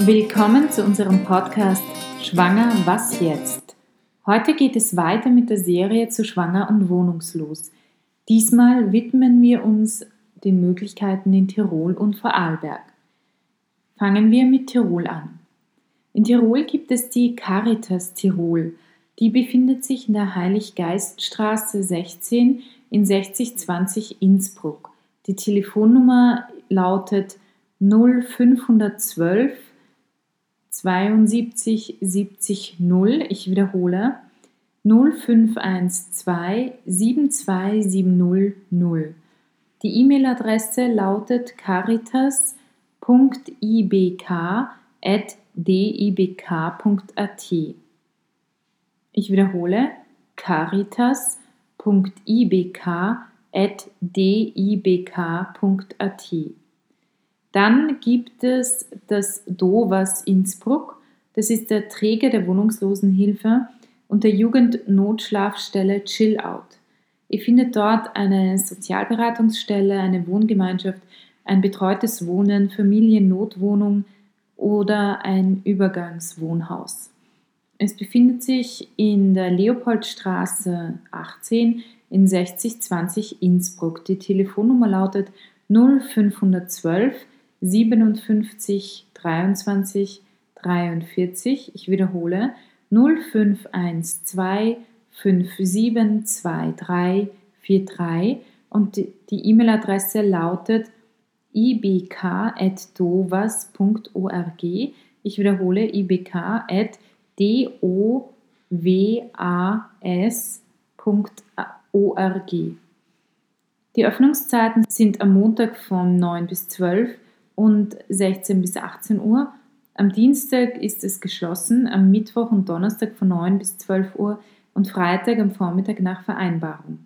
Willkommen zu unserem Podcast Schwanger, was jetzt? Heute geht es weiter mit der Serie zu Schwanger und Wohnungslos. Diesmal widmen wir uns den Möglichkeiten in Tirol und Vorarlberg. Fangen wir mit Tirol an. In Tirol gibt es die Caritas Tirol. Die befindet sich in der Heiliggeiststraße 16 in 6020 Innsbruck. Die Telefonnummer lautet 0512 72 70 0. Ich wiederhole 0512 7270 0. Die E-Mail-Adresse lautet caritas.ibk.dibk.at. Ich wiederhole caritas.ibk.dibk.at. Dann gibt es das DOVAS Innsbruck. Das ist der Träger der Wohnungslosenhilfe und der Jugendnotschlafstelle Chill Out. Ihr findet dort eine Sozialberatungsstelle, eine Wohngemeinschaft, ein betreutes Wohnen, Familiennotwohnung oder ein Übergangswohnhaus. Es befindet sich in der Leopoldstraße 18 in 6020 Innsbruck. Die Telefonnummer lautet 0512 57 23 43. Ich wiederhole 0512 5723 43 und die E-Mail-Adresse lautet ibk.dovas.org. Ich wiederhole ibk.dowas.org. Die Öffnungszeiten sind am Montag von 9 bis 12 und 16 bis 18 Uhr. Am Dienstag ist es geschlossen, am Mittwoch und Donnerstag von 9 bis 12 Uhr und Freitag am Vormittag nach Vereinbarung.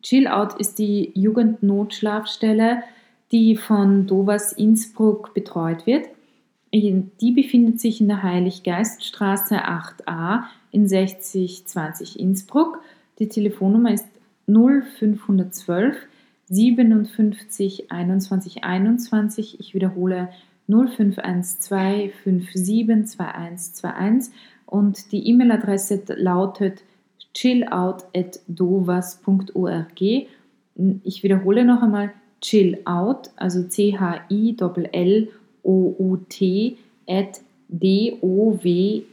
Chill Out ist die Jugendnotschlafstelle, die von Dovas Innsbruck betreut wird. Die befindet sich in der Heiliggeiststraße 8a in 6020 Innsbruck. Die Telefonnummer ist 0512 57 21 21. Ich wiederhole 0512 572121 und die E-Mail-Adresse lautet chillout.dovas.org. Ich wiederhole noch einmal chillout, also C-H-I-L-L-O-U-T at D-O-W-A-S.org.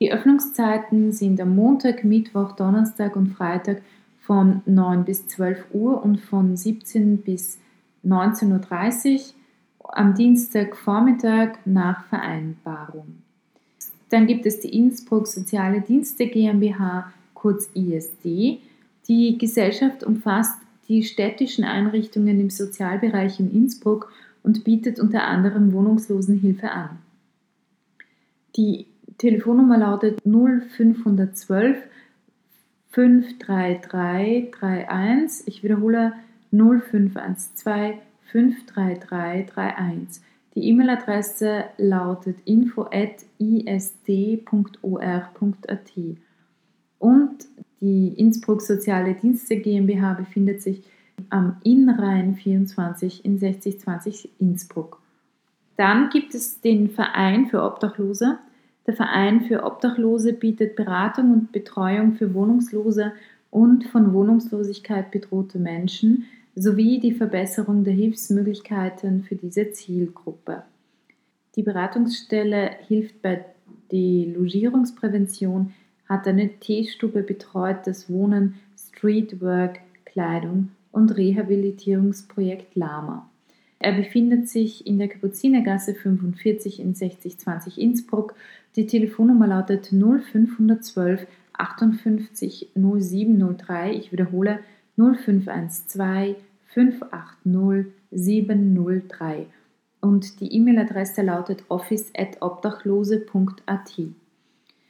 Die Öffnungszeiten sind am Montag, Mittwoch, Donnerstag und Freitag von 9 bis 12 Uhr und von 17 bis 19.30 Uhr am Dienstagvormittag nach Vereinbarung. Dann gibt es die Innsbruck Soziale Dienste GmbH, kurz ISD. Die Gesellschaft umfasst die städtischen Einrichtungen im Sozialbereich in Innsbruck und bietet unter anderem Wohnungslosenhilfe an. Die Telefonnummer lautet 0512 53331. Ich wiederhole 0512 53331. Die E-Mail-Adresse lautet info.isd.or.at. Und die Innsbruck Soziale Dienste GmbH befindet sich am Innrhein 24 in 6020 Innsbruck. Dann gibt es den Verein für Obdachlose. Der Verein für Obdachlose bietet Beratung und Betreuung für Wohnungslose und von Wohnungslosigkeit bedrohte Menschen sowie die Verbesserung der Hilfsmöglichkeiten für diese Zielgruppe. Die Beratungsstelle hilft bei der Logierungsprävention, hat eine Teestube betreut das Wohnen, Streetwork, Kleidung und Rehabilitierungsprojekt Lama. Er befindet sich in der Kapuzinergasse 45 in 6020 Innsbruck. Die Telefonnummer lautet 0512 58 0703. Ich wiederhole 0512 580 703. Und die E-Mail-Adresse lautet office.obdachlose.at.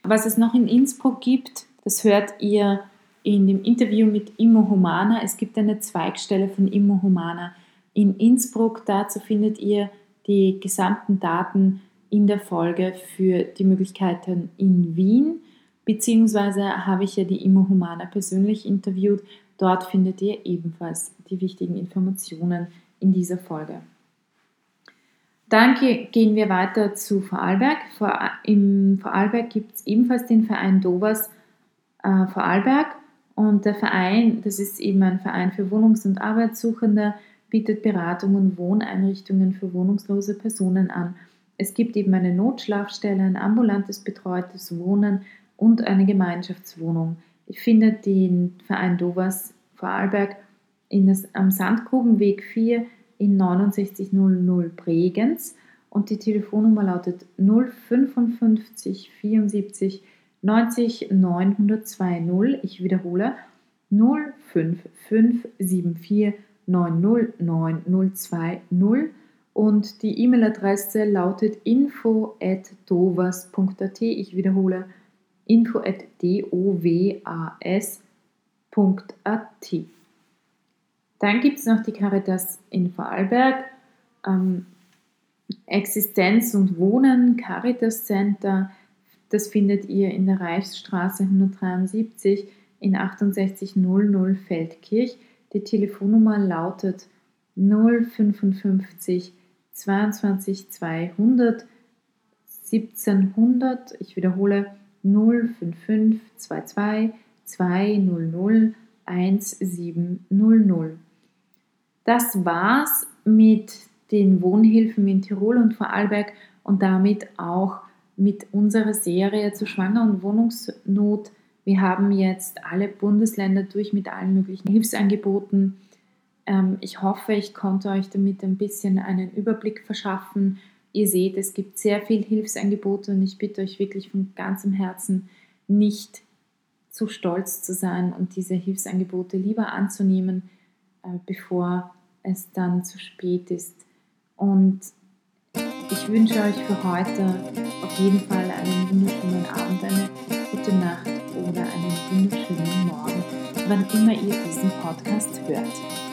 Was es noch in Innsbruck gibt, das hört ihr in dem Interview mit Immo Humana. Es gibt eine Zweigstelle von Immo Humana in Innsbruck. Dazu findet ihr die gesamten Daten in der Folge für die Möglichkeiten in Wien. Beziehungsweise habe ich ja die Immo Humana persönlich interviewt. Dort findet ihr ebenfalls die wichtigen Informationen in dieser Folge. Dann gehen wir weiter zu Vorarlberg. Vor, Im Vorarlberg gibt es ebenfalls den Verein Dovas äh, Vorarlberg. Und der Verein, das ist eben ein Verein für Wohnungs- und Arbeitssuchende, bietet Beratung und Wohneinrichtungen für wohnungslose Personen an. Es gibt eben eine Notschlafstelle, ein ambulantes betreutes Wohnen und eine Gemeinschaftswohnung. Ich finde den Verein Dovas Vorarlberg das, am Sandgrubenweg 4 in 6900 Bregenz und die Telefonnummer lautet 055 74 90 920. Ich wiederhole 05574 90 920 und die E-Mail-Adresse lautet info@dovas.at. Ich wiederhole info@dowas.at. Dann gibt es noch die Caritas in Vorarlberg, ähm, Existenz und Wohnen, Caritas Center. Das findet ihr in der Reichsstraße 173 in 6800 Feldkirch. Die Telefonnummer lautet 055 22 200 1700. Ich wiederhole 055 22 200 1700. Das war's mit den Wohnhilfen in Tirol und Vorarlberg und damit auch mit unserer Serie zu Schwanger- und Wohnungsnot. Wir haben jetzt alle Bundesländer durch mit allen möglichen Hilfsangeboten. Ähm, ich hoffe, ich konnte euch damit ein bisschen einen Überblick verschaffen. Ihr seht, es gibt sehr viele Hilfsangebote und ich bitte euch wirklich von ganzem Herzen nicht zu stolz zu sein und diese Hilfsangebote lieber anzunehmen, äh, bevor es dann zu spät ist. Und ich wünsche euch für heute auf jeden Fall einen wunderschönen Abend, eine gute Nacht oder einen wunderschönen Morgen, wann immer ihr diesen Podcast hört.